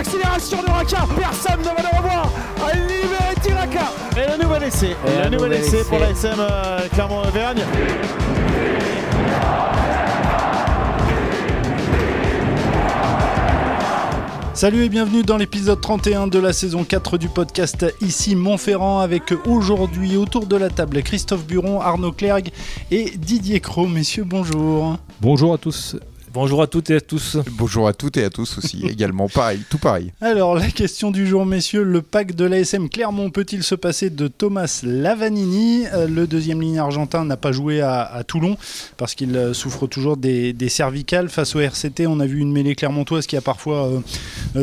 l'accélération de Raka. Personne ne va le revoir. À libérer Tiraka. Et le nouvel essai. Et le un nouvel nouvel essai essai. pour la SM euh, Clermont-Auvergne. Salut et bienvenue dans l'épisode 31 de la saison 4 du podcast Ici Montferrand avec aujourd'hui autour de la table Christophe Buron, Arnaud Clergue et Didier Cros. Messieurs, bonjour. Bonjour à tous. Bonjour à toutes et à tous. Bonjour à toutes et à tous aussi, également pareil, tout pareil. Alors la question du jour messieurs, le pack de l'ASM Clermont peut-il se passer de Thomas Lavanini? Euh, Le deuxième ligne argentin n'a pas joué à, à Toulon parce qu'il euh, souffre toujours des, des cervicales. Face au RCT, on a vu une mêlée clermontoise qui a parfois euh,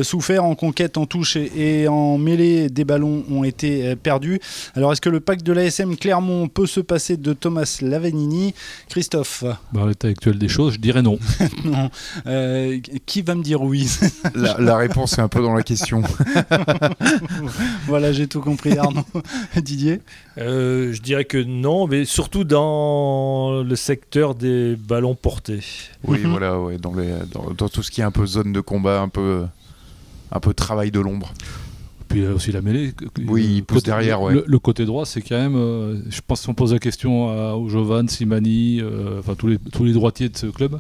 souffert en conquête, en touche et, en mêlée. Des ballons ont été euh, perdus. Alors est-ce que le pack de l'ASM Clermont peut se passer de Thomas Lavanini Christophe? Dans l'état actuel des choses, je dirais non. Non. Euh, qui va me dire oui? La, la réponse est un peu dans la question. Voilà, j'ai tout compris Arnaud. Didier? Euh, je dirais que non, mais surtout dans le secteur des ballons portés. Oui, Mhm. voilà, ouais, dans, les, dans, dans tout ce qui est un peu zone de combat, un peu, un peu travail de l'ombre. Puis il y a aussi la mêlée. Oui, Le il pousse côté- derrière, ouais. Le, le côté droit, c'est quand même. euh, je pense qu'on pose la question à, Jovan, Simani, euh, enfin tous les, tous les droitiers de ce club.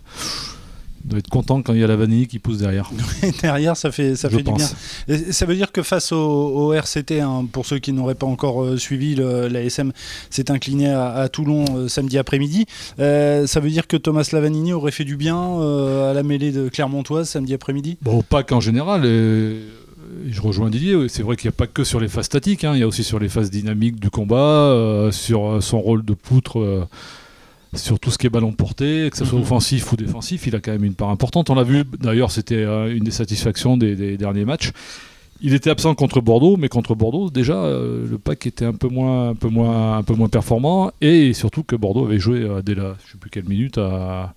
Doivent être contents quand il y a la vanille qui pousse derrière. Derrière, ça fait, ça je fait du bien. Et ça veut dire que face au, au RCT, hein, pour ceux qui n'auraient pas encore euh, suivi, le- la SM s'est incliné à, à Toulon euh, samedi après-midi. Euh, ça veut dire que Thomas Lavanini aurait fait du bien à la mêlée de Clermontoise samedi après-midi? Bon, au pack en général, et, je rejoins Didier, c'est vrai qu'il n'y a pas que sur les phases statiques, hein, il y a aussi sur les phases dynamiques du combat, sur son rôle de poutre, sur tout ce qui est ballon porté, que ce soit Mhm. offensif ou défensif, il a quand même une part importante. On l'a vu, d'ailleurs, c'était euh, une des satisfactions des, des derniers matchs. Il était absent contre Bordeaux, mais contre Bordeaux, déjà, euh, le pack était un peu, moins, un, peu moins, un peu moins performant, et surtout que Bordeaux avait joué euh, dès la, je sais plus quelle minute, à-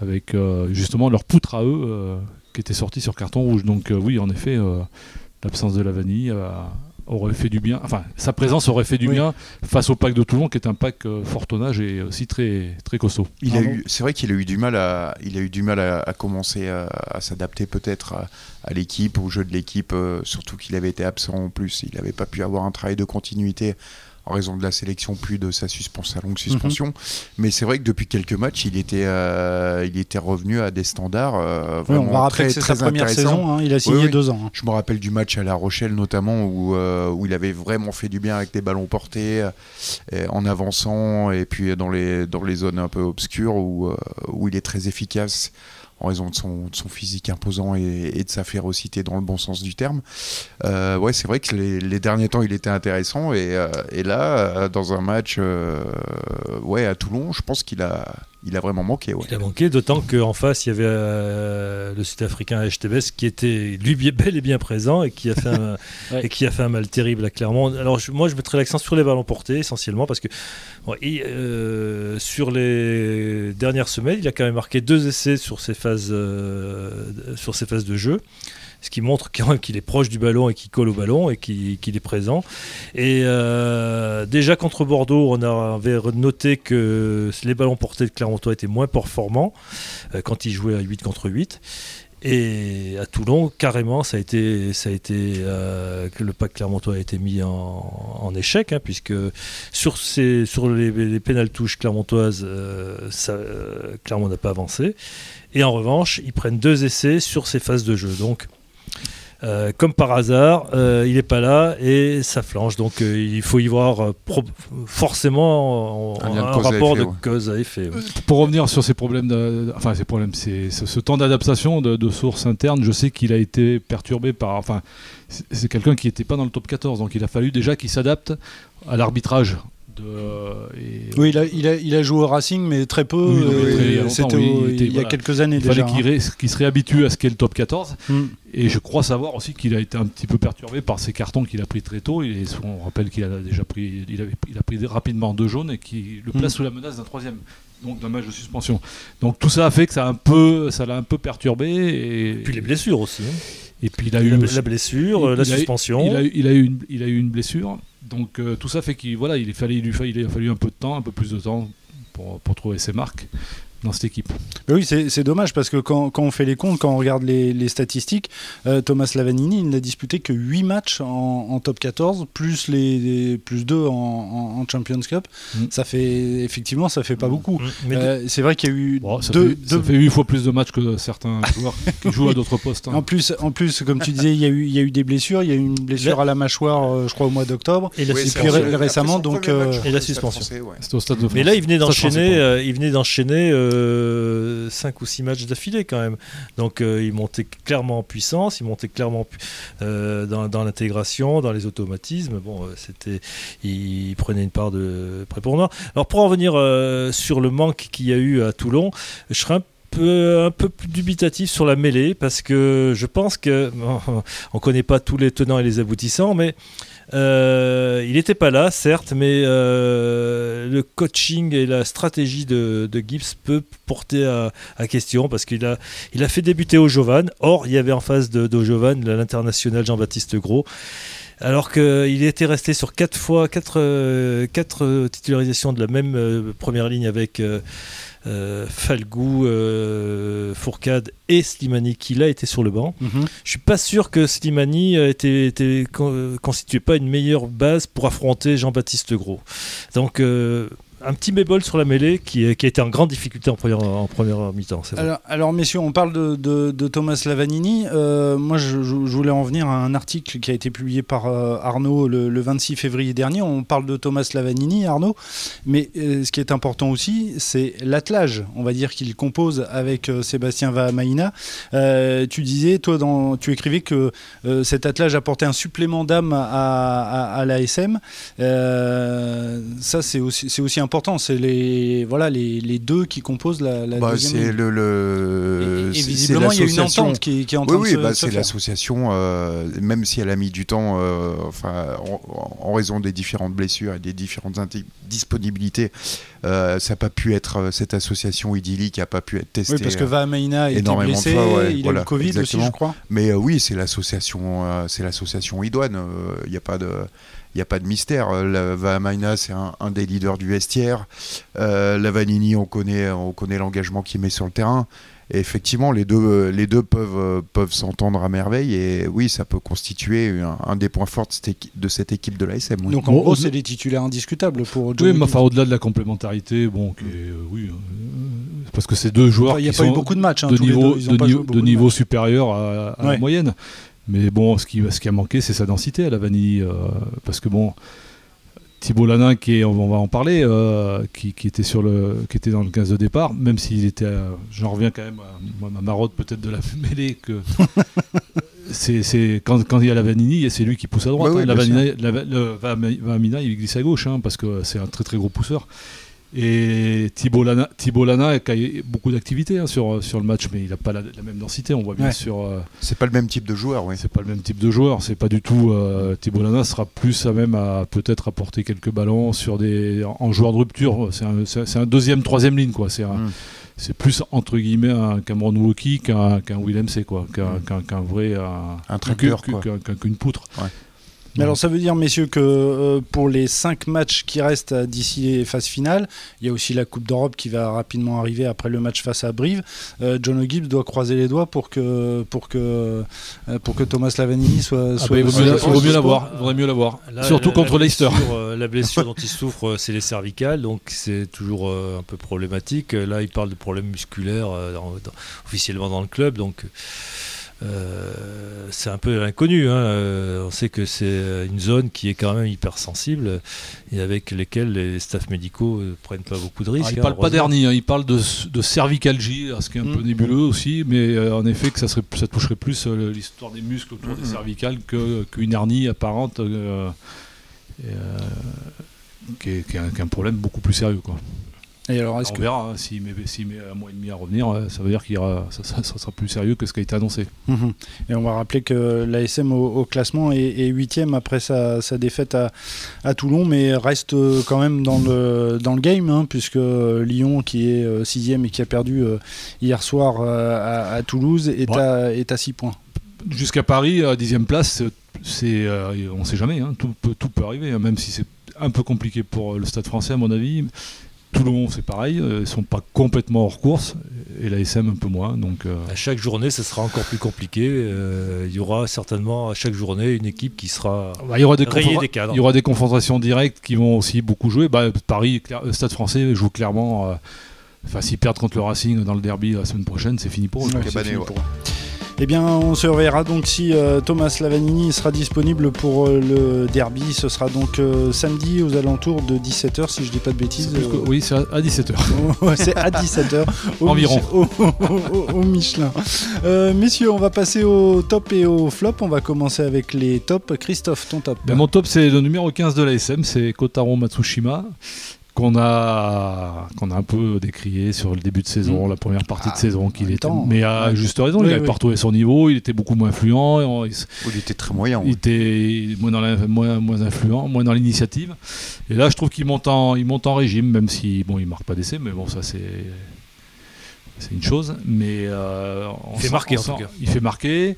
avec euh, justement leur poutre à eux, qui était sorti sur carton rouge. Donc oui, en effet, l'absence de la vanille euh, aurait fait du bien. Enfin, sa présence aurait fait du Oui. bien face au pack de Toulon, qui est un pack euh, fort tonnage et aussi très, très costaud. Il a eu, c'est vrai qu'il a eu du mal à, il a eu du mal à, à commencer à, à s'adapter peut-être à, à l'équipe, au jeu de l'équipe, euh, surtout qu'il avait été absent en plus. Il n'avait pas pu avoir un travail de continuité en raison de la sélection puis de sa, suspension, sa longue suspension. Mais c'est vrai que depuis quelques matchs, il était, euh, il était revenu à des standards euh, Oui, vraiment On va très, que c'est très sa première saison. hein, il a signé Oui, oui. deux ans. hein. Je me rappelle du match à La Rochelle notamment où, euh, où il avait vraiment fait du bien avec des ballons portés euh, en avançant et puis dans les, dans les zones un peu obscures où, où il est très efficace en raison de son, physique imposant et, de sa férocité dans le bon sens du terme. Euh, ouais, c'est vrai que les, derniers temps il était intéressant et, euh, et là euh, dans un match ouais, à Toulon, je pense qu'il a, il a vraiment manqué. Ouais. Il a manqué, d'autant qu'en face, il y avait euh, le Sud-Africain HTBS qui était lui bel et bien présent et qui a fait un, Ouais. et qui a fait un mal terrible à Clermont. Alors je- moi, je mettrais l'accent sur les ballons portés essentiellement parce que bon, et, euh, sur les dernières semaines, il a quand même marqué deux essais sur ses phases, euh, sur ses phases de jeu. Ce qui montre quand même qu'il est proche du ballon et qu'il colle au ballon et qu'il est présent. Et euh, déjà contre Bordeaux, on avait noté que les ballons portés de Clermontois étaient moins performants euh, quand ils jouaient à 8 contre 8. Et à Toulon, carrément, ça a été, ça a été euh, le pack Clermontois a été mis en, en échec, hein, puisque sur, ces, sur les, les pénales touches clermontoises, euh, Clermont n'a pas avancé. Et en revanche, ils prennent deux essais sur ces phases de jeu. Donc, euh, comme par hasard, euh, il n'est pas là et ça flanche. Donc euh, il faut y voir euh, pro- forcément en- Un rapport effet, de ouais. cause à effet. ouais. Pour revenir sur ces problèmes, de- enfin ces problèmes, c'est ce, ce temps d'adaptation de, de sources internes, je sais qu'il a été perturbé par, enfin c'est c'est quelqu'un qui n'était pas dans le top 14, donc il a fallu déjà qu'il s'adapte à l'arbitrage. De, et- Oui, il a, il, a, il a joué au Racing, mais très peu. Oui, euh, très- il y a oui, il était- il y quelques années il déjà. fallait qu'il ré- qu'il se réhabitue à ce qu'est le top 14. hein. Mm. Et je crois savoir aussi qu'il a été un petit peu perturbé par ces cartons qu'il a pris très tôt. Et on rappelle qu'il a déjà pris, il, avait- il a pris rapidement deux jaunes et qui le place Mm. sous la menace d'un troisième, donc d'un match de suspension. Donc tout ça a fait que ça a un peu, ça l'a un peu perturbé. Et, Et puis les blessures aussi. hein. et puis il a eu La, la blessure, euh, la il suspension. Il a, eu- il a eu une, il a eu une blessure. Donc euh, tout ça fait qu'il a fallu un peu de temps, un peu plus de temps pour, pour trouver ses marques. Dans cette équipe. Mais oui, c'est dommage parce que quand, quand on fait les comptes, quand on regarde les, les statistiques, euh, Thomas Lavanini, il n'a disputé que 8 matchs en, en top 14, plus, les, les- plus 2 en, en- en Champions Cup. Mm. Ça fait, effectivement, ça fait pas beaucoup. Mm, Euh, c'est vrai qu'il y a eu Bon, ça, deux, fait, ça deux- fait 8 fois plus de matchs que certains joueurs qui jouent à d'autres postes. hein. En plus, en plus, comme tu disais, il y, a eu, il y a eu des blessures. Il y a eu une blessure à la mâchoire, euh, je crois, au mois d'octobre. et la Oui, puis c'est suspension. ré- récemment, donc, match Et la suspension. français, ouais. C'était au stade de Mais là, il pensais d'enchaîner, euh, il venait d'enchaîner 5 ou 6 matchs d'affilée quand même. Donc, euh, il montait clairement en puissance, il montait clairement euh, dans, l'intégration, dans les automatismes. Bon, euh, c'était, il prenait une part de prépondérance. Alors, pour en revenir euh, sur le manque qu'il y a eu à Toulon, je serais un peu, plus dubitatif sur la mêlée parce que je pense que on connaît pas tous les tenants et les aboutissants, mais euh, il n'était pas là, certes, mais euh, le coaching et la stratégie de, Gibbs peut porter à, question parce qu'il a, il a fait débuter Ojovan. Or, il y avait en face d'Ojovan l'international Jean-Baptiste Gros. Alors qu'il était resté sur quatre fois, quatre, euh, quatre euh, titularisations de la même première ligne avec Falgou, euh, Fourcade et Slimani qui là était sur le banc. Mhm. Je suis pas sûr que Slimani euh, était, était con- euh, constituait pas une meilleure base pour affronter Jean-Baptiste Gros. Donc euh, un petit bémol sur la mêlée qui, a été en grande difficulté en première, mi-temps. Alors, messieurs, on parle de, Thomas Lavanini. Euh, moi, je, voulais en venir à un article qui a été publié par euh, Arnaud le, le 26 février dernier. On parle de Thomas Lavanini, Arnaud. Mais euh, ce qui est important aussi, c'est l'attelage, on va dire, qu'il compose avec Sébastien Vahamaina. Tu disais, toi, tu écrivais que cet attelage apportait un supplément d'âme à, à, à l'ASM. Ça, c'est aussi, aussi important. C'est les, voilà, les, les deux qui composent la, la Bah, deuxième le, le- Et, visiblement, il y a une entente qui, qui est en Oui, train oui, de se, bah, se c'est l'association, euh, même si elle a mis du temps, euh, enfin, en, en raison des différentes blessures et des différentes disponibilités, euh, ça n'a pas pu être cette association idyllique, n'a pas pu être testée. Oui, parce que Vahamaina de blessé, fois, ouais, il a eu voilà, le Covid aussi, je crois. Mais oui, c'est l'association, c'est l'association idoine. Il n'y a pas de, il a pas de mystère. Euh, La Vahamaina, c'est un, un des leaders du vestiaire. Euh, la Vanini, on connaît, on connaît l'engagement qu'il met sur le terrain. Et effectivement, les deux, les deux peuvent, euh, peuvent s'entendre à merveille. Et oui, ça peut constituer un, un des points forts de cette équipe de, cette équipe de l'ASM. oui. Donc en gros, c'est des titulaires indiscutables pour Oui, mais enfin, au-delà de la complémentarité, bon, qui est, euh, oui, euh, parce que c'est deux joueurs Enfin, Il n'y a qui pas eu sont beaucoup de matchs. hein, de les niveau, deux, de de supérieur à, à Ouais. la moyenne. Mais bon, ce qui, ce qui a manqué, c'est sa densité à la vanille. euh, parce que bon, Thibault Lanin, qui est, on va en parler, euh, qui, qui était sur le, qui était dans le 15 de départ, même s'il était, euh, j'en reviens quand même à ma marotte peut-être de la mêlée que. C'est, quand, quand il y a la Vanini, c'est lui qui pousse à droite. Ouais, hein. la bien Vanini, la, le Vahami- Vahamina, il glisse à gauche hein, parce que c'est un très très gros pousseur. Et Thibault Lana, Lana a beaucoup d'activité hein, sur, sur le match, mais il n'a pas la, la même densité. On voit bien Ouais. sur. euh, C'est pas le même type de joueur, oui. c'est pas le même type de joueur. C'est pas du tout. Euh, Thibault Lana sera plus à même à peut-être apporter quelques ballons sur des en, joueur de rupture. C'est un, c'est- c'est un deuxième, troisième ligne quoi. C'est un- Mm. c'est plus entre guillemets un Cameron Wauki qu'un qu'un Willem C quoi, qu'un Mm. qu'un- qu'un vrai un, Un tracteur, qu'un- qu'une poutre. Ouais. Mais alors ça veut dire, messieurs, que euh, pour les cinq matchs qui restent d'ici les phases finales, il y a aussi la Coupe d'Europe qui va rapidement arriver après le match face à Brive. Euh, John O'Gibbs doit croiser les doigts pour que, pour que, euh, pour que Thomas Lavanini soit... Ah soit bah, il vaut mieux, la- soit il vaut mieux dispo. l'avoir. Il vaudrait mieux l'avoir. Là, Surtout la- contre la Leicester. blessure, euh, la blessure dont il souffre, c'est les cervicales, donc c'est toujours euh, un peu problématique. Là, il parle de problèmes musculaires euh, dans- dans- officiellement dans le club, donc euh, c'est un peu inconnu. hein. Euh, on sait que c'est une zone qui est quand même hypersensible et avec lesquelles les staffs médicaux ne prennent pas beaucoup de risques. Alors, il hein, parle pas d'hernie, hein, il parle de, de cervicalgie, ce qui est un peu Mm. nébuleux aussi, mais euh, en effet que ça, serait, ça toucherait plus euh, l'histoire des muscles autour des cervicales que- qu'une hernie apparente, euh, et, euh, qui, est, qui est un, qui est un problème beaucoup plus sérieux. Quoi. Et alors, est-ce On que... verra, hein, s'il met, s'il met un mois et demi à revenir, euh, ça veut dire qu'il aura, ça, ça- ça sera plus sérieux que ce qui a été annoncé. Mhm. Et on va rappeler que l'ASM au, au classement est, huitième après sa, sa défaite à, à Toulon, mais reste euh, quand même dans le, dans le game, hein, puisque euh, Lyon, qui est sixième et qui a perdu hier soir à, à Toulouse, est, Ouais. à, est à 6 points. Jusqu'à Paris, à dixième place, c'est- on ne sait jamais, hein, tout, peut, tout peut arriver, hein, même si c'est un peu compliqué pour le Stade français à mon avis. Toulon, c'est pareil, euh, ils sont pas complètement hors course, et la SM un peu moins. Donc, euh, À chaque journée, ce sera encore plus compliqué. Euh, il y aura certainement à chaque journée une équipe qui sera bah, il y aura des des cadres. il y aura des confrontations directes qui vont aussi beaucoup jouer. Bah, Paris, Stade Français joue clairement. euh, Enfin, s'ils perdent contre le Racing dans le derby la semaine prochaine, c'est fini pour eux. Ouais, Eh bien, on se reverra donc si euh, Thomas Lavanini sera disponible pour euh, le derby. Ce sera donc euh, samedi aux alentours de 17h, si je dis pas de bêtises. Que- Oui, c'est à, à 17h. Ouais, c'est à 17h au, Environ. Au, au- au- au Michelin. Messieurs, on va passer au top et au flop. On va commencer avec les tops. Christophe, ton top. Ben, mon top, c'est le numéro 15 de l'ASM, c'est Kotaro Matsushima, qu'on a, qu'on a un peu décrié sur le début de saison, Mm. la première partie Ah, de saison. en qu'il était, temps, mais à ouais. juste raison, Oui, il n'avait oui. pas retrouvé son niveau, il était beaucoup moins influent, et on- il, était très moyen. il ouais. était moins, dans la- moins, moins influent, moins dans l'initiative. Et là, je trouve qu'il monte, en, il monte en régime, même si bon, il marque pas d'essai, mais bon, ça c'est. C'est une chose, mais euh, on Il fait sent- marquer, on en tout sent- cas. Il fait marquer,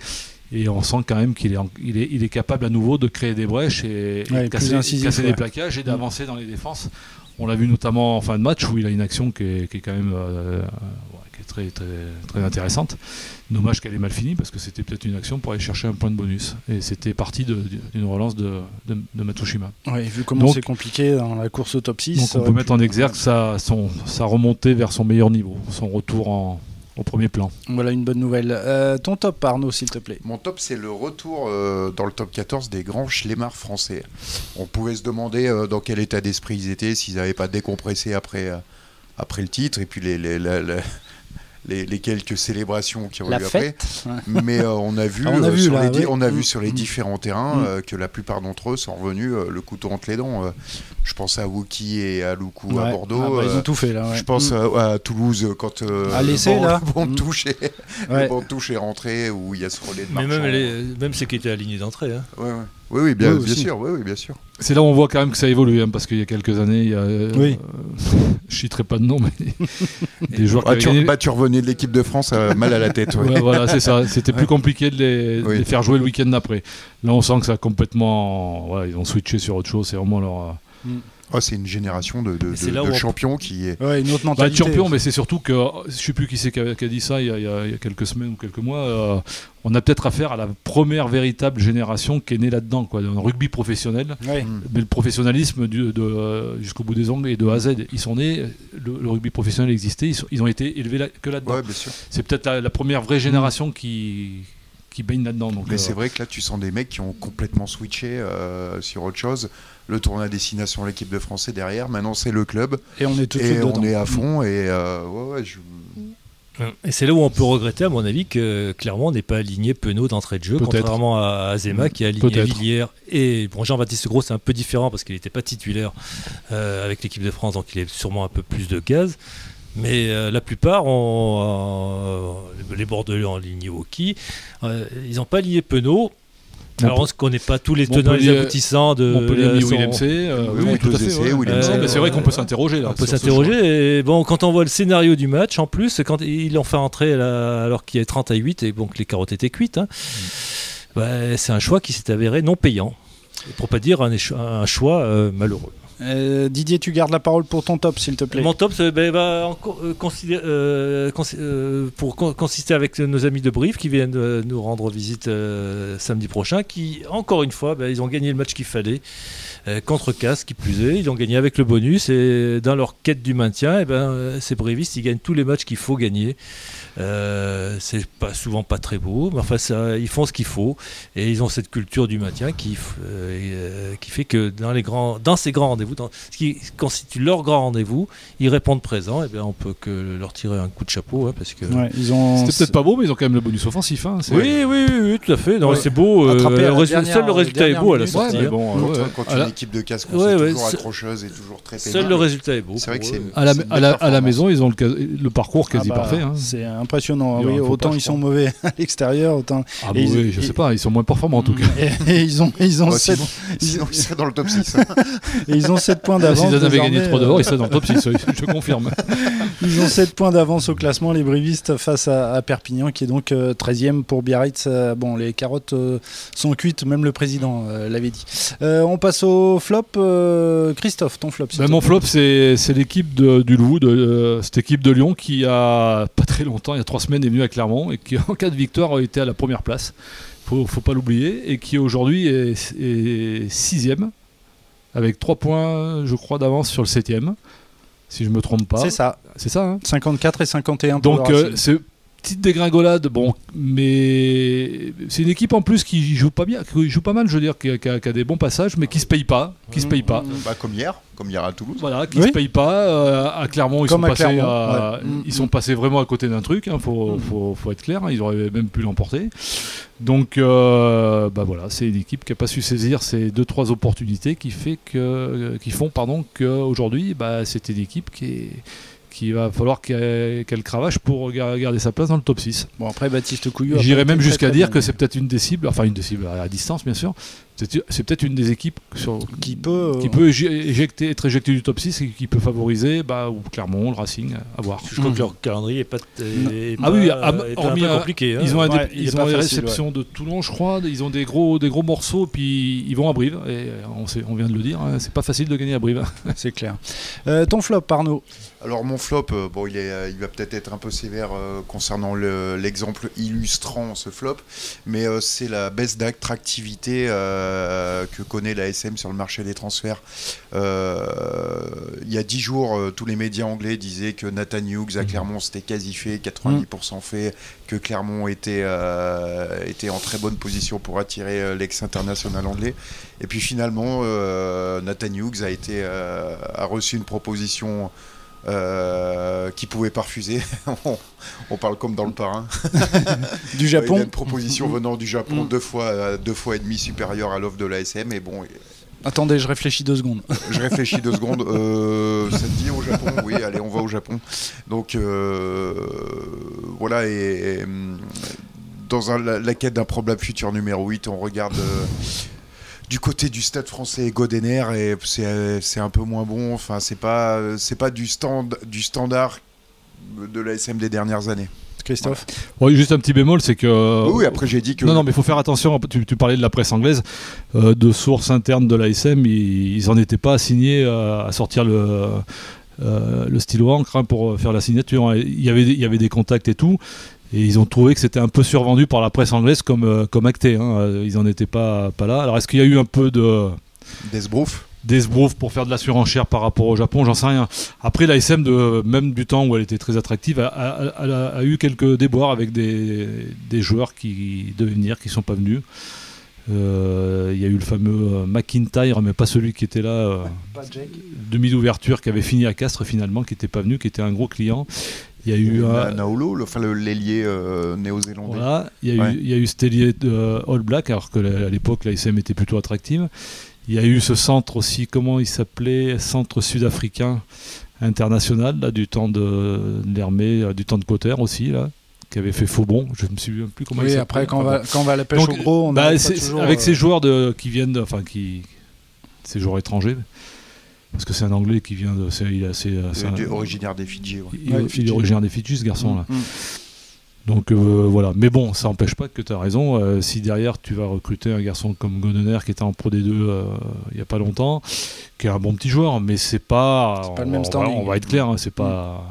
et on sent quand même qu'il est, en- il est, il est capable à nouveau de créer des brèches et, de casser, incisif, casser ouais. des plaquages et d'avancer dans les défenses. On l'a vu notamment en fin de match où il a une action qui est, qui est quand même euh, ouais, qui est très, très, très intéressante. Dommage qu'elle ait mal fini parce que c'était peut-être une action pour aller chercher un point de bonus. Et c'était parti d'une relance de, de, de Matsushima. Ouais, vu comment c'est compliqué dans la course au top 6. Donc ça on peut mettre pu- en exergue sa, son, sa remontée vers son meilleur niveau, son retour en, au premier plan. Voilà une bonne nouvelle. Euh, ton top, Arnaud, s'il te plaît. Mon top, c'est le retour euh, dans le top 14 des grands schlemmards français. On pouvait se demander euh, dans quel état d'esprit ils étaient, s'ils n'avaient pas décompressé après, euh, après le titre, et puis les, les, les- les quelques célébrations qui ont La eu après. fête. Mais euh, on a vu, Ah, on a euh, vu, sur, là, les, di- ouais. on a vu Mm. sur les Mm. différents terrains Mm. euh, que la plupart d'entre eux sont revenus euh, le couteau entre les dents. euh. je pense à Wookie et à Loukou Ouais. à Bordeaux. Ah, bah, ils ont tout fait là. ouais. Je pense à, à Toulouse quand euh, À le banc- là. touche est, Ouais. le banc de touche est rentré où il y a ce relais de Mais marchand. même, les- même ceux qui étaient alignés d'entrée. hein. Ouais, ouais. Oui, oui, bien, Oui, bien sûr, oui, oui, bien sûr. C'est là où on voit quand même que ça évolue, hein, parce qu'il y a quelques années, il y a, euh, Oui. euh, je citerai pas de nom, mais des joueurs qui Ah, avaient tu, bah, tu revenais de l'équipe de France euh, mal à la tête. ouais. Ouais, voilà, c'est ça. C'était plus compliqué de les, de Oui. les faire jouer le week-end d'après. Là, on sent que ça a complètement. Voilà, ils ont switché sur autre chose. C'est vraiment leur. euh, Oh, c'est une génération de, de- Et c'est de- là de où on- champions qui est. Ouais, une autre Bah, mentalité. champion, mais c'est surtout que je sais plus qui c'est qui a, qui a dit ça il y a, il y quelques semaines ou quelques mois. euh, on a peut-être affaire à la première véritable génération qui est née là-dedans, quoi, dans le rugby professionnel. Ouais. Mm. Mais le professionnalisme du- de, euh, jusqu'au bout des ongles et de A à Z, ils sont nés, le, le rugby professionnel existait, ils, sont- ils ont été élevés là- que là-dedans. Ouais, bien sûr. C'est peut-être la, la première vraie génération qui, qui baigne là-dedans. Donc, Mais euh, c'est vrai que là, tu sens des mecs qui ont complètement switché euh, sur autre chose. Le tournoi à destination de l'équipe de français derrière. Maintenant, c'est le club. Et on est tout de suite dedans. on est à fond. Et euh, ouais, ouais, je- Et c'est là où on peut regretter, à mon avis, que clairement on n'est pas aligné Penaud d'entrée de jeu, contrairement à Azema qui a aligné. Villiers. Et bon, Jean-Baptiste Gros, c'est un peu différent parce qu'il n'était pas titulaire euh, avec l'équipe de France, donc il est sûrement un peu plus de gaz. Mais euh, la plupart, ont, euh, les Bordelais ont aligné Woki, euh, ils n'ont pas aligné Penaud. Alors on ne connaît pas tous les tenants et les aboutissants de Montpellier son- Willem C. c'est vrai qu'on peut s'interroger là. On peut s'interroger. Et bon, quand on voit le scénario du match, en plus, quand ils l'ont fait entrer là, alors qu'il y a 30 à 8 et bon, que les carottes étaient cuites, hein, bah, c'est un choix qui s'est avéré non payant. Pour pas dire un, écho- un choix euh, malheureux. Euh, Didier, tu gardes la parole pour ton top, s'il te plaît. Mon top euh, pour con- consister avec nos amis de Brive qui viennent nous rendre visite samedi prochain, qui encore une fois, ben, ils ont gagné le match qu'il fallait contre Casse, qui plus est, ils ont gagné avec le bonus et dans leur quête du maintien, eh ben, euh, ces Brivistes ils gagnent tous les matchs qu'il faut gagner. Euh, c'est pas souvent pas très beau, mais enfin ça, ils font ce qu'il faut et ils ont cette culture du maintien qui, euh, et, euh, qui fait que dans les grands, dans ces grands rendez-vous, dans ce qui constitue leur grand rendez-vous, ils répondent présent. Et bien on peut que leur tirer un coup de chapeau hein, parce que. Ouais, ils ont. C'était peut-être pas beau, mais ils ont quand même le bonus offensif. Hein, c'est- Oui, oui, oui, oui, tout à fait. Non, Ouais. c'est beau. euh, le résu- dernière- seul le résultat est beau à la. Ouais, sortie. hein. quand, à équipe de casse Ouais, ouais, toujours accrocheuse et toujours très Seul pénible. le résultat est beau. C'est vrai que c'est à à à la maison, ils ont le, le parcours quasi Ah bah, parfait. hein. C'est impressionnant. Oui, autant pas, ils sont mauvais à l'extérieur, autant. Ah, Et bah ils- oui, je et- sais pas, ils sont moins performants en tout cas. Et, et ils ont, ils ont Ouais, sept- sinon, sinon, ils seraient dans le top 6. et ils ont 7 points S'ils d'avance. en avaient gagné désormais, 3 euh, dehors, ils seraient dans le top 6, je confirme. Ils ont 7 points d'avance au classement, les Brivistes face à, à Perpignan, qui est donc euh, 13e pour Biarritz. Euh, bon, les carottes euh, sont cuites, même le président euh, l'avait dit. Euh, on passe au flop. euh, Christophe, ton flop. Ben, mon flop, c'est l'équipe de- du Loup, de, euh, cette équipe de Lyon qui a pas très longtemps, il y a trois semaines, est venue à Clermont et qui, en cas de victoire, a été à la première place. Faut, faut pas l'oublier et qui aujourd'hui est, est sixième avec trois points, je crois, d'avance sur le septième, si je me trompe pas. C'est ça, C'est ça. hein 54 et 51 pour Donc euh, c'est petite dégringolade, bon, mais c'est une équipe en plus qui joue pas bien, qui joue pas mal, je veux dire, qui a, qui a- qui a des bons passages, mais qui se paye pas, qui se paye pas. Bah, comme hier, comme hier à Toulouse. Voilà, qui Oui. se payent pas. euh, à Clermont, ils Comme sont à passés, Clermont, à- ouais. Ils sont passés vraiment à côté d'un truc. Il faut, Mm. faut, faut être clair. hein, ils auraient même pu l'emporter. Donc, euh, bah voilà, c'est une équipe qui a pas su saisir ces deux trois opportunités, qui fait que, qui font pardon qu'aujourd'hui, bah, c'est une équipe qui est qui va falloir qu'elle cravache pour gar- garder sa place dans le top 6. Bon, après, Baptiste Couillou. J'irais même jusqu'à dire que c'est peut-être une des cibles, enfin une des cibles à distance bien sûr, c'est peut-être une des équipes sur, Qui peut. euh, qui peut éje- éjecter, être éjecté du top 6 et qui peut favoriser bah, ou Clermont, le Racing, à voir. Je crois que leur calendrier est pas, est Ah pas- oui, est ah, un hormis peu un- compliqué. hein. Ils ont, un Ouais, est ils ont des facile, réceptions de Toulon, je crois. Ils ont des gros, des gros morceaux, puis ils vont à Brive. Et on, sait, on vient de le dire, hein, c'est pas facile de gagner à Brive. C'est clair. Euh, ton flop, Arnaud? Alors mon flop, euh, bon, il, est, euh, il va peut-être être un peu sévère euh, concernant le- l'exemple illustrant ce flop, mais euh, c'est la baisse d'attractivité euh, que connaît la SM sur le marché des transferts. Euh, il y a dix jours, euh, tous les médias anglais disaient que Nathan Hughes à Clermont c'était quasi fait, 90% fait, que Clermont était, euh, était en très bonne position pour attirer euh, l'ex-international anglais. Et puis finalement, euh, Nathan Hughes a, été, euh, a reçu une proposition euh, qui pouvait pas refuser. on, on parle comme dans le parrain. Du Il a Japon. une proposition venant du Japon Mm. deux fois, euh, deux fois et demi supérieure à l'offre de l'ASM. Et bon, Attendez, je réfléchis deux secondes. je réfléchis deux secondes. Euh, ça te dit au Japon Oui, allez, on va au Japon. Donc euh, voilà, et, et, hum, dans un- la, la quête d'un problème futur numéro 8, on regarde du côté du stade français Godener et c'est c'est un peu moins bon. Enfin, c'est pas, c'est pas du, stand, du standard de l'ASM des dernières années. Christophe. Oui, juste un petit bémol, c'est que. oui, après j'ai dit que. Non, non, mais il faut faire attention. Tu, tu parlais de la presse anglaise, euh, de sources internes de l'ASM, ils n'en étaient pas assignés à, à sortir le, euh, le stylo encre hein, pour faire la signature. Il y, avait, il y avait des contacts et tout. Et ils ont trouvé que c'était un peu survendu par la presse anglaise comme, euh, comme acté. hein. Ils n'en étaient pas, pas là. Alors, est-ce qu'il y a eu un peu de Desbrouf. d'esbrouf pour faire de la surenchère par rapport au Japon, j'en sais rien. Après, l'ASM, de, même du temps où elle était très attractive, a, a- a- a eu quelques déboires avec des, des joueurs qui devaient venir, qui sont pas venus. Euh, Il y a eu le fameux euh, McIntyre, mais pas celui qui était là, euh, demi d'ouverture, qui avait fini à Castres finalement, qui n'était pas venu, qui était un gros client. Il y a eu un, Naolo, le- enfin le- l'ailier euh, néo-zélandais. voilà, il y a Ouais. eu, il y a eu cet ailier de euh, All Black, alors que à l'époque la SM était plutôt attractive. Il y a eu ce centre aussi, comment il s'appelait Centre sud-africain international, là, du temps de l'Hermée, euh, du temps de Cotter aussi, là, qui avait fait faux bon. Je ne me souviens plus comment il Oui, s'appelait. après, quand on, Enfin, va, quand on va à la pêche Donc, au gros, on bah, toujours, avec euh, ces joueurs de, qui viennent, de- enfin qui, ces joueurs étrangers, parce que c'est un Anglais qui vient de, c'est, il est assez, Euh, originaire des Fidji. ouais. il, Ouais, il Fidji. est originaire des Fidji, ce garçon là. Mm. Donc euh, voilà, mais bon, ça n'empêche pas que tu as raison. euh, si derrière tu vas recruter un garçon comme Godener qui était en Pro D2 euh, il n'y a pas longtemps, qui est un bon petit joueur, mais c'est pas. C'est pas le on- même on, standing. va, on va être clair, hein, c'est pas.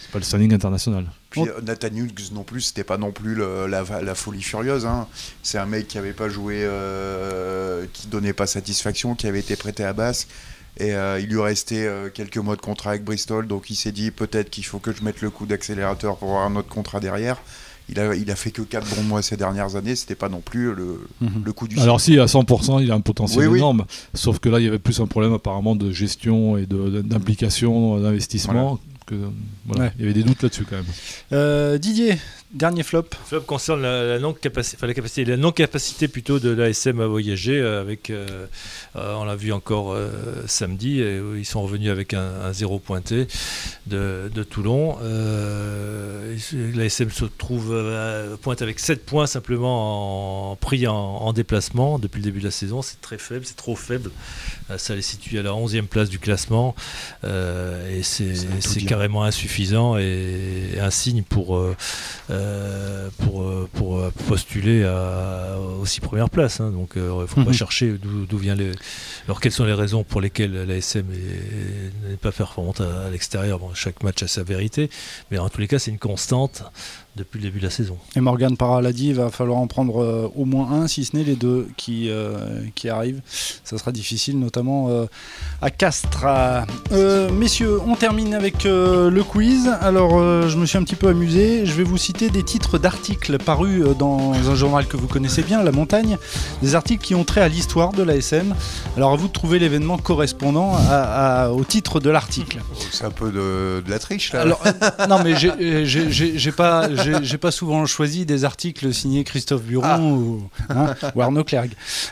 C'est pas le standing international. Puis euh, Nathan Hughes non plus, c'était pas non plus le- la, la folie furieuse. hein. C'est un mec qui avait pas joué, euh, qui donnait pas satisfaction, qui avait été prêté à basse. Et euh, il lui restait euh, quelques mois de contrat avec Bristol, donc il s'est dit peut-être qu'il faut que je mette le coup d'accélérateur pour avoir un autre contrat derrière. Il a, il a fait que 4 bons mois ces dernières années, c'était pas non plus le, Mhm. le coup du Alors si à 100%, il a un potentiel Oui, oui. énorme, sauf que là il y avait plus un problème apparemment de gestion et d'implication, d'investissement que voilà, Ouais. il y avait des doutes là-dessus quand même. Euh, Didier, dernier flop. Flop concerne la, la non-capacité, enfin, la capacité, la non-capacité plutôt de l'ASM à voyager euh, avec, euh, euh, on l'a vu encore euh, samedi, et, ils sont revenus avec un, un zéro pointé de, de Toulon. Euh, L'ASM se trouve euh, pointe avec 7 points simplement en, pris en, en déplacement depuis le début de la saison. C'est très faible, c'est trop faible. Euh, ça les situe à la 11e place du classement euh, et c'est carrément insuffisant et un signe pour euh, pour, pour postuler à, aux six premières places. hein. Donc il ne faut pas Mhm. chercher d'où d'où vient les. Alors quelles sont les raisons pour lesquelles l'ASM n'est pas performante à, à l'extérieur Bon, Chaque match a sa vérité, mais en tous les cas c'est une constante depuis le début de la saison. Et Morgan Parra l'a dit, il va falloir en prendre euh, au moins un, si ce n'est les deux qui, euh, qui arrivent. Ça sera difficile, notamment euh, à Castres. Euh, messieurs, on termine avec euh, le quiz. Alors, euh, je me suis un petit peu amusé. Je vais vous citer des titres d'articles parus euh, dans un journal que vous connaissez bien, La Montagne. Des articles qui ont trait à l'histoire de l'ASM. Alors, à vous de trouver l'événement correspondant à- à- au titre de l'article. C'est un peu de, de la triche là. Alors, euh, non, mais j'ai pas, j'ai pas souvent choisi des articles signés Christophe Buron Ah. ou, hein, ou Arnaud Clerc.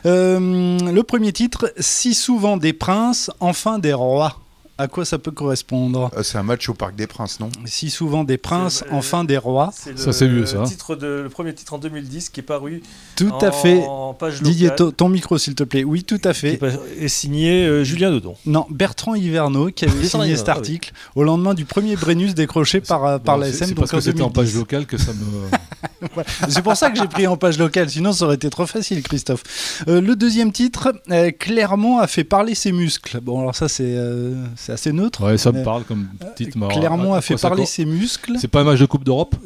Euh, le premier titre, si souvent des princes, enfin des rois. À quoi ça peut correspondre Euh, c'est un match au Parc des Princes, non? Si souvent des princes, euh, enfin des rois. C'est Ça, c'est vieux, ça, hein. Titre de, le premier titre en 2010 qui est paru Tout en, à fait. en page Didier, ton micro s'il te plaît. Oui, tout à qui fait. pas- est signé euh, Julien Dodon. Non, Bertrand Hiverneau qui avait Bertrand signé Hiverneau, cet ah oui. article au lendemain du premier Brennus décroché par, par la SM. C'est parce que c'était en page 2010. locale que ça me. C'est pour ça que j'ai pris en page locale, sinon ça aurait été trop facile, Christophe. Euh, le deuxième titre, euh, Clermont a fait parler ses muscles. Bon, alors ça, c'est c'est assez neutre. Ouais, ça me Euh, parle comme mais alors, Clermont a fait quoi ça parler ses muscles. C'est pas un match de Coupe d'Europe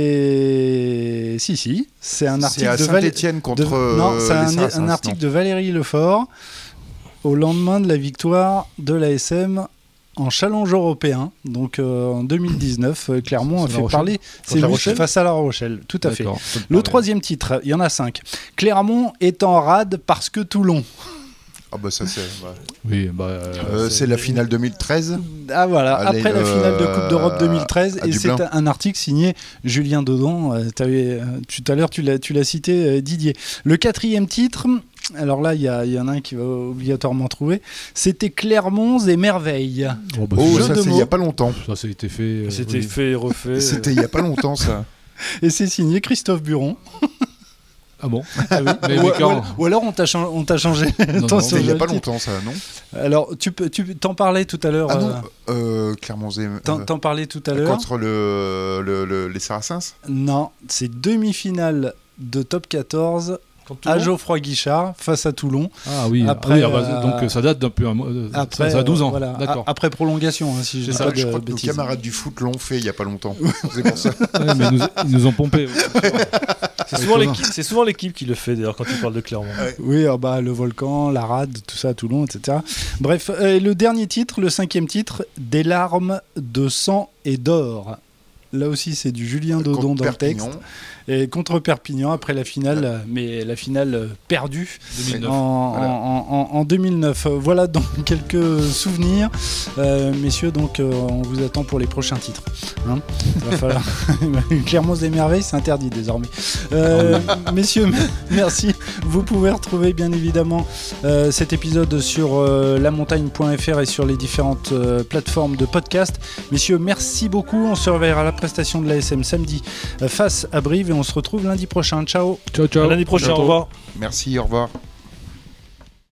C'est. Si, si. C'est un article à de Val- Saint-Etienne de- contre Non, euh, c'est un, non article de Valérie Lefort au lendemain de la victoire de l'ASM en challenge européen. Donc euh, en 2019, euh, Clermont a fait parler ses muscles face à La Rochelle. Tout à fait. Le troisième titre, il y en a cinq. Clermont est en rade parce que Toulon. Ah bah ça c'est. ouais. Oui, bah. euh, Euh, c'est la finale 2013. Ah voilà, Allez, après la finale de Coupe d'Europe euh, 2013, à et c'est un, article signé Julien. Euh, euh, tout à l'heure, tu l'as, tu l'as cité, euh, Didier. Le quatrième titre, alors là, il y, en a un qui va obligatoirement trouver, c'était Clermont et Merveilles. oh, bah, Oh, Jeu ça c'est il mots. y a pas longtemps. ça, été fait. euh, C'était oui. fait et refait. C'était il y a pas longtemps ça. Et c'est signé Christophe Buron. Ah bon Ah oui. Mais- ou, quand alors on t'a, changé. Il y a pas longtemps ça, non? Alors tu peux, tu t'en parlais tout à l'heure. Ah euh, non, euh, Clermont-Zé. t'en, euh, t'en parlais tout à l'heure. contre le, le- le- les Saracens? Non, c'est demi-finale de top 14 Contre à Geoffroy Guichard face à Toulon. Ah oui, ah Après, oui, ah bah, euh, donc euh, ça date d'un peu. un mois- euh, Après, ça, ça a 12 ans. euh, voilà, D'accord. a- Après prolongation, hein, si je ça, pas je de crois que nos camarades du foot l'ont fait il y a pas longtemps. c'est pour ça. Ouais, mais ils nous, ils nous ont pompé. ouais. C'est souvent l'équipe- c'est souvent l'équipe qui le fait d'ailleurs quand tu parles de Clermont. Oui, ah bah, le volcan, la rade, tout ça à Toulon, etc. Bref, euh, le dernier titre, le cinquième titre, Des larmes de sang et d'or. Là aussi, c'est du Julien Dodon dans le texte. Et contre Perpignan, après la finale, mais la finale perdue 2009. en, Voilà. en- en- en 2009. Euh, Voilà donc quelques souvenirs. Euh, messieurs, donc euh, on vous attend pour les prochains titres. Hein Il va falloir. Clermont des merveilles, c'est interdit désormais. Euh, messieurs, m- merci. Vous pouvez retrouver bien évidemment cet épisode sur lamontagne.fr et sur les différentes plateformes de podcast. Messieurs, merci beaucoup. On se reverra à la prestation de l'ASM samedi face à Brive et on se retrouve lundi prochain. Ciao Ciao, ciao. À l'année prochaine, au revoir. Merci, au revoir.